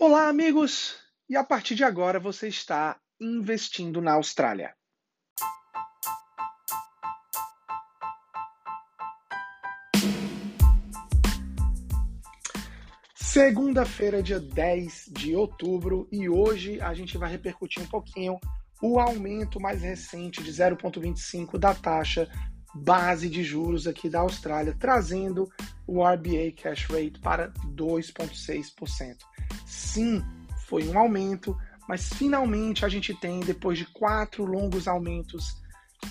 Olá, amigos! E a partir de agora você está investindo na Austrália. Segunda-feira, dia 10 de outubro, e hoje a gente vai repercutir um pouquinho o aumento mais recente de 0,25 da taxa base de juros aqui da Austrália, trazendo o RBA Cash Rate para 2,6%. Sim, foi um aumento, mas finalmente a gente tem, depois de quatro longos aumentos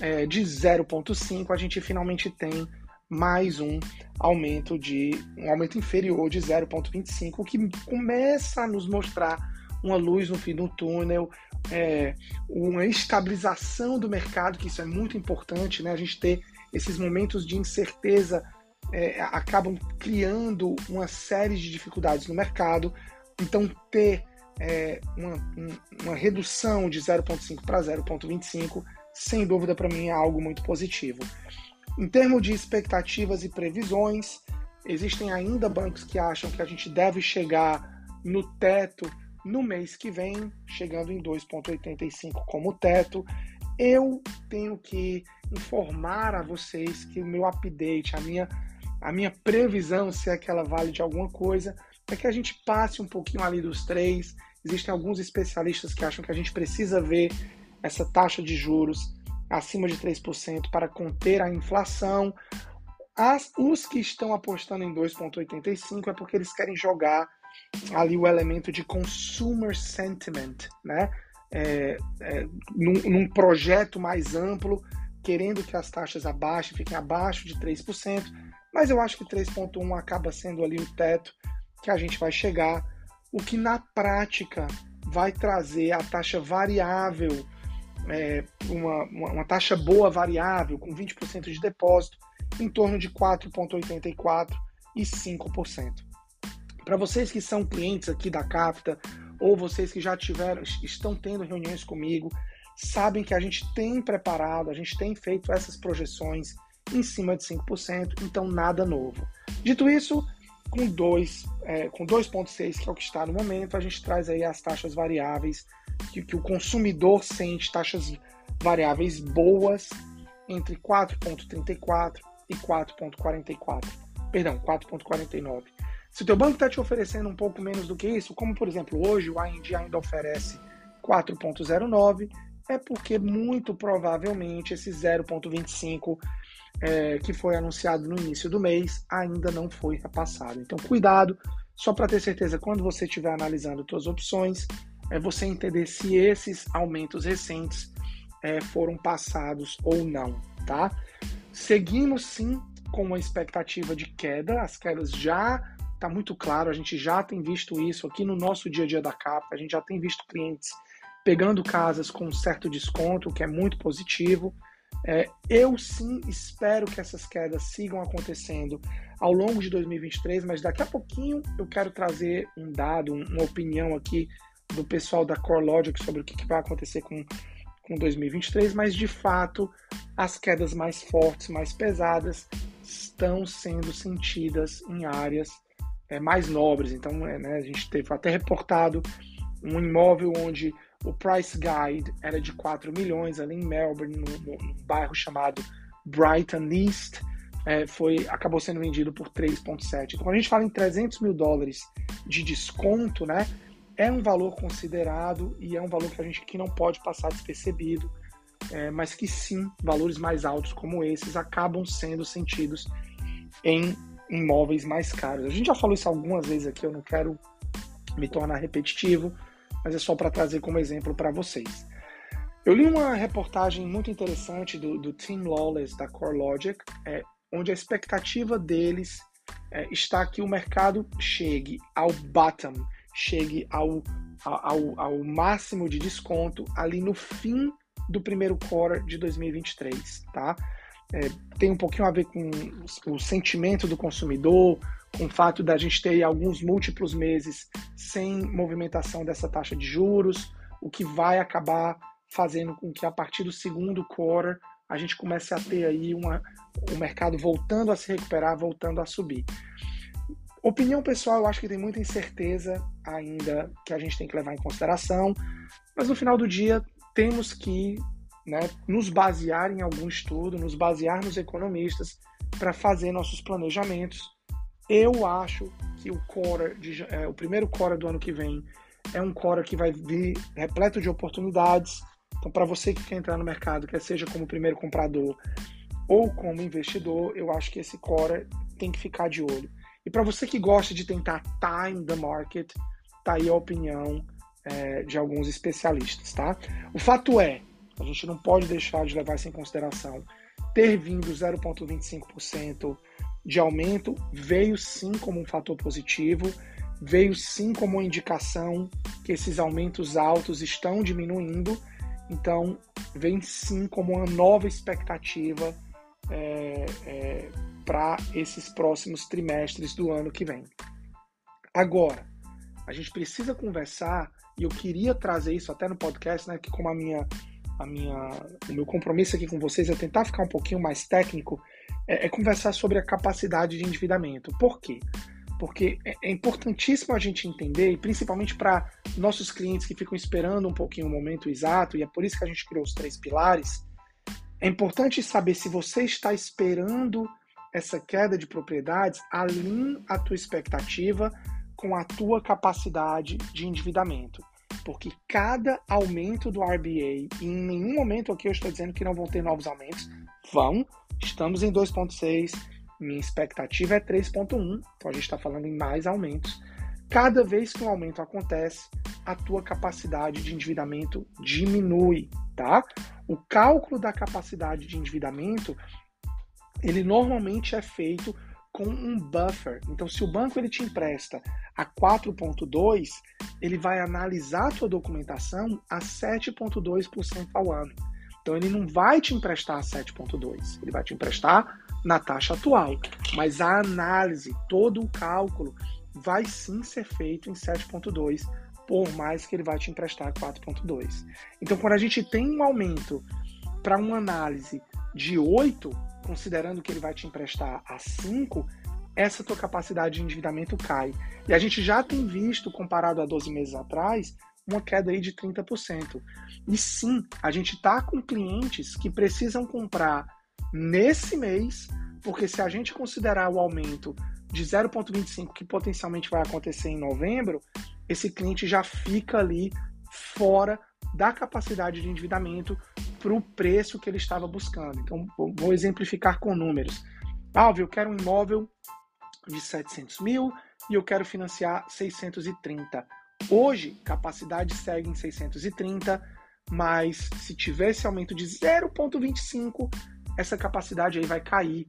é, de 0,5, a gente finalmente tem mais um aumento de um aumento inferior de 0,25, o que começa a nos mostrar uma luz no fim do túnel, é, uma estabilização do mercado, que isso é muito importante, né? A gente ter esses momentos de incerteza é, acabam criando uma série de dificuldades no mercado. Então, ter é, uma, uma redução de 0,5 para 0,25, sem dúvida para mim é algo muito positivo. Em termos de expectativas e previsões, existem ainda bancos que acham que a gente deve chegar no teto no mês que vem, chegando em 2,85 como teto. Eu tenho que informar a vocês que o meu update, a minha, a minha previsão, se é que ela vale de alguma coisa, é que a gente passe um pouquinho ali dos três. Existem alguns especialistas que acham que a gente precisa ver essa taxa de juros acima de 3% para conter a inflação. As, os que estão apostando em 2,85 é porque eles querem jogar ali o elemento de consumer sentiment, né? É, é, num, num, projeto mais amplo, querendo que as taxas abaixem, fiquem abaixo de 3%, mas eu acho que 3,1% acaba sendo ali o teto que a gente vai chegar, o que na prática vai trazer a taxa variável, é, uma, uma, taxa boa variável, com 20% de depósito, em torno de 4,84% e 5%. Para vocês que são clientes aqui da Capta, ou vocês que já tiveram, estão tendo reuniões comigo, sabem que a gente tem preparado, a gente tem feito essas projeções em cima de 5%, então nada novo. Dito isso, com 2, é, com 2,6, que é o que está no momento, a gente traz aí as taxas variáveis, que, que o consumidor sente taxas variáveis boas entre 4,34 e 4,44. Perdão, 4,49. Se o teu banco está te oferecendo um pouco menos do que isso, como por exemplo hoje o IND ainda oferece 4.09, é porque muito provavelmente esse 0.25 é, que foi anunciado no início do mês ainda não foi repassado. Então cuidado, só para ter certeza quando você estiver analisando suas opções, é você entender se esses aumentos recentes é, foram passados ou não, tá? Seguimos sim com uma expectativa de queda, as quedas já está muito claro, a gente já tem visto isso aqui no nosso dia a dia da capa, a gente já tem visto clientes pegando casas com certo desconto, o que é muito positivo. É, eu sim espero que essas quedas sigam acontecendo ao longo de 2023, mas daqui a pouquinho eu quero trazer um dado, uma opinião aqui do pessoal da CoreLogic sobre o que, vai acontecer com, com 2023, mas de fato as quedas mais fortes, mais pesadas, estão sendo sentidas em áreas é, mais nobres. Então, é, né, a gente teve até reportado um imóvel onde o price guide era de 4 milhões ali em Melbourne, num, bairro chamado Brighton East, é, foi, acabou sendo vendido por 3,7. Então, quando a gente fala em 300 mil dólares de desconto, né, é um valor considerado e é um valor que a gente que não pode passar despercebido, é, mas que sim, valores mais altos como esses acabam sendo sentidos em imóveis mais caros. A gente já falou isso algumas vezes aqui, eu não quero me tornar repetitivo, mas é só para trazer como exemplo para vocês. Eu li uma reportagem muito interessante do, do Tim Lawless da CoreLogic, é, onde a expectativa deles é, está que o mercado chegue ao bottom, chegue ao, ao, ao máximo de desconto ali no fim do primeiro quarter de 2023, tá? é, tem um pouquinho a ver com o sentimento do consumidor, com o fato da gente ter alguns múltiplos meses sem movimentação dessa taxa de juros, o que vai acabar fazendo com que a partir do segundo quarter a gente comece a ter aí uma, o mercado voltando a se recuperar, voltando a subir. Opinião pessoal, eu acho que tem muita incerteza ainda que a gente tem que levar em consideração, mas no final do dia temos que né, nos basear em algum estudo, nos basear nos economistas para fazer nossos planejamentos. Eu acho que o core, de, é, o primeiro core do ano que vem é um core que vai vir repleto de oportunidades. Então, para você que quer entrar no mercado, quer seja como primeiro comprador ou como investidor, eu acho que esse core tem que ficar de olho. E para você que gosta de tentar time the market, tá aí a opinião é, de alguns especialistas, tá? O fato é, a gente não pode deixar de levar isso em consideração. Ter vindo 0,25% de aumento veio sim como um fator positivo, veio sim como uma indicação que esses aumentos altos estão diminuindo, então vem sim como uma nova expectativa é, é, para esses próximos trimestres do ano que vem. Agora, a gente precisa conversar, e eu queria trazer isso até no podcast, né, que como a minha a minha, o meu compromisso aqui com vocês é tentar ficar um pouquinho mais técnico, é, é conversar sobre a capacidade de endividamento. Por quê? Porque é, é importantíssimo a gente entender, e principalmente para nossos clientes que ficam esperando um pouquinho o momento exato, e é por isso que a gente criou os três pilares. É importante saber se você está esperando essa queda de propriedades, alinhe a tua expectativa com a tua capacidade de endividamento porque cada aumento do RBA, e em nenhum momento aqui eu estou dizendo que não vão ter novos aumentos, vão, estamos em 2,6, minha expectativa é 3,1, então a gente está falando em mais aumentos. Cada vez que um aumento acontece, a tua capacidade de endividamento diminui, tá? O cálculo da capacidade de endividamento, ele normalmente é feito com um buffer. Então, se o banco ele te empresta a 4,2, ele vai analisar a tua documentação a 7,2% ao ano. Então, ele não vai te emprestar a 7,2, ele vai te emprestar na taxa atual. Mas a análise, todo o cálculo, vai sim ser feito em 7,2, por mais que ele vai te emprestar 4,2. Então, quando a gente tem um aumento para uma análise de 8, considerando que ele vai te emprestar a 5, essa tua capacidade de endividamento cai. E a gente já tem visto, comparado a 12 meses atrás, uma queda aí de 30%. E sim, a gente está com clientes que precisam comprar nesse mês, porque se a gente considerar o aumento de 0,25 que potencialmente vai acontecer em novembro, esse cliente já fica ali fora da capacidade de endividamento para o preço que ele estava buscando. Então, vou exemplificar com números. Ah, eu quero um imóvel de 700 mil e eu quero financiar 630. Hoje, capacidade segue em 630, mas se tiver esse aumento de 0,25, essa capacidade aí vai cair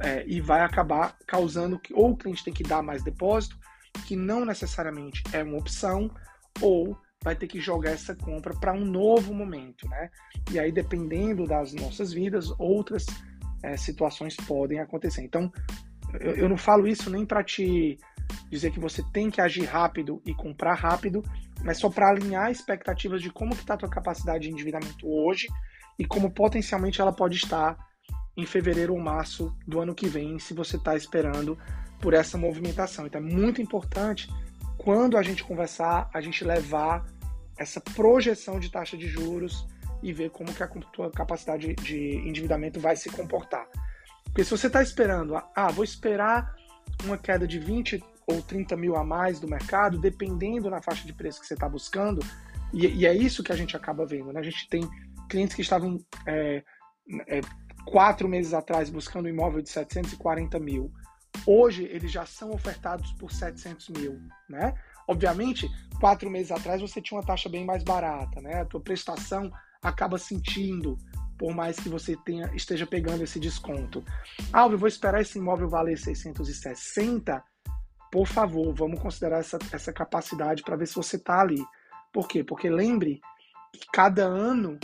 é, e vai acabar causando que ou o cliente tem que dar mais depósito, que não necessariamente é uma opção, ou vai ter que jogar essa compra para um novo momento, né? E aí, dependendo das nossas vidas, outras é, situações podem acontecer. Então, eu, eu não falo isso nem para te dizer que você tem que agir rápido e comprar rápido, mas só para alinhar expectativas de como está a tua capacidade de endividamento hoje e como potencialmente ela pode estar em fevereiro ou março do ano que vem, se você está esperando por essa movimentação. Então é muito importante quando a gente conversar, a gente levar essa projeção de taxa de juros e ver como que a tua capacidade de endividamento vai se comportar. Porque se você está esperando, ah, vou esperar uma queda de 20 ou 30 mil a mais do mercado, dependendo na faixa de preço que você está buscando, e, e, é isso que a gente acaba vendo. Né? A gente tem clientes que estavam é, é, quatro meses atrás buscando um imóvel de 740 mil. Hoje eles já são ofertados por 700 mil, né? Obviamente, quatro meses atrás você tinha uma taxa bem mais barata, né? A tua prestação acaba sentindo, por mais que você tenha, esteja pegando esse desconto. Ah, eu vou esperar esse imóvel valer 660. Por favor, vamos considerar essa, essa capacidade para ver se você está ali. Por quê? Porque lembre que cada ano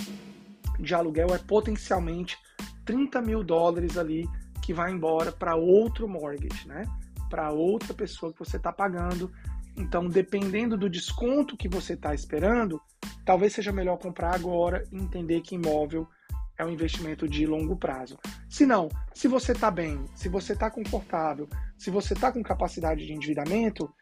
de aluguel é potencialmente 30 mil dólares ali que vai embora para outro mortgage, né? Para outra pessoa que você está pagando então, dependendo do desconto que você está esperando, talvez seja melhor comprar agora e entender que imóvel é um investimento de longo prazo. Se não, se você está bem, se você está confortável, se você está com capacidade de endividamento,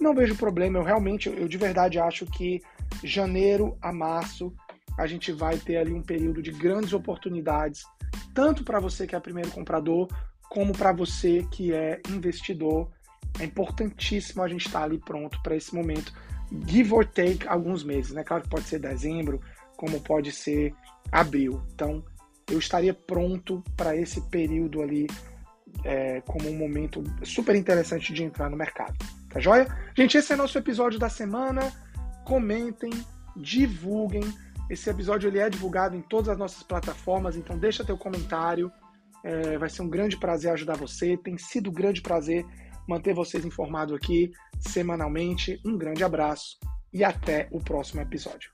não vejo problema. Eu realmente, eu de verdade acho que janeiro a março a gente vai ter ali um período de grandes oportunidades, tanto para você que é primeiro comprador, como para você que é investidor. É importantíssimo a gente estar tá ali pronto para esse momento, give or take alguns meses, né? Claro que pode ser dezembro, como pode ser abril. Então, eu estaria pronto para esse período ali é, como um momento super interessante de entrar no mercado. Tá joia? Gente, esse é nosso episódio da semana. Comentem, divulguem. Esse episódio ele é divulgado em todas as nossas plataformas, então deixa teu comentário. É, vai ser um grande prazer ajudar você. Tem sido um grande prazer manter vocês informados aqui semanalmente. Um grande abraço e até o próximo episódio.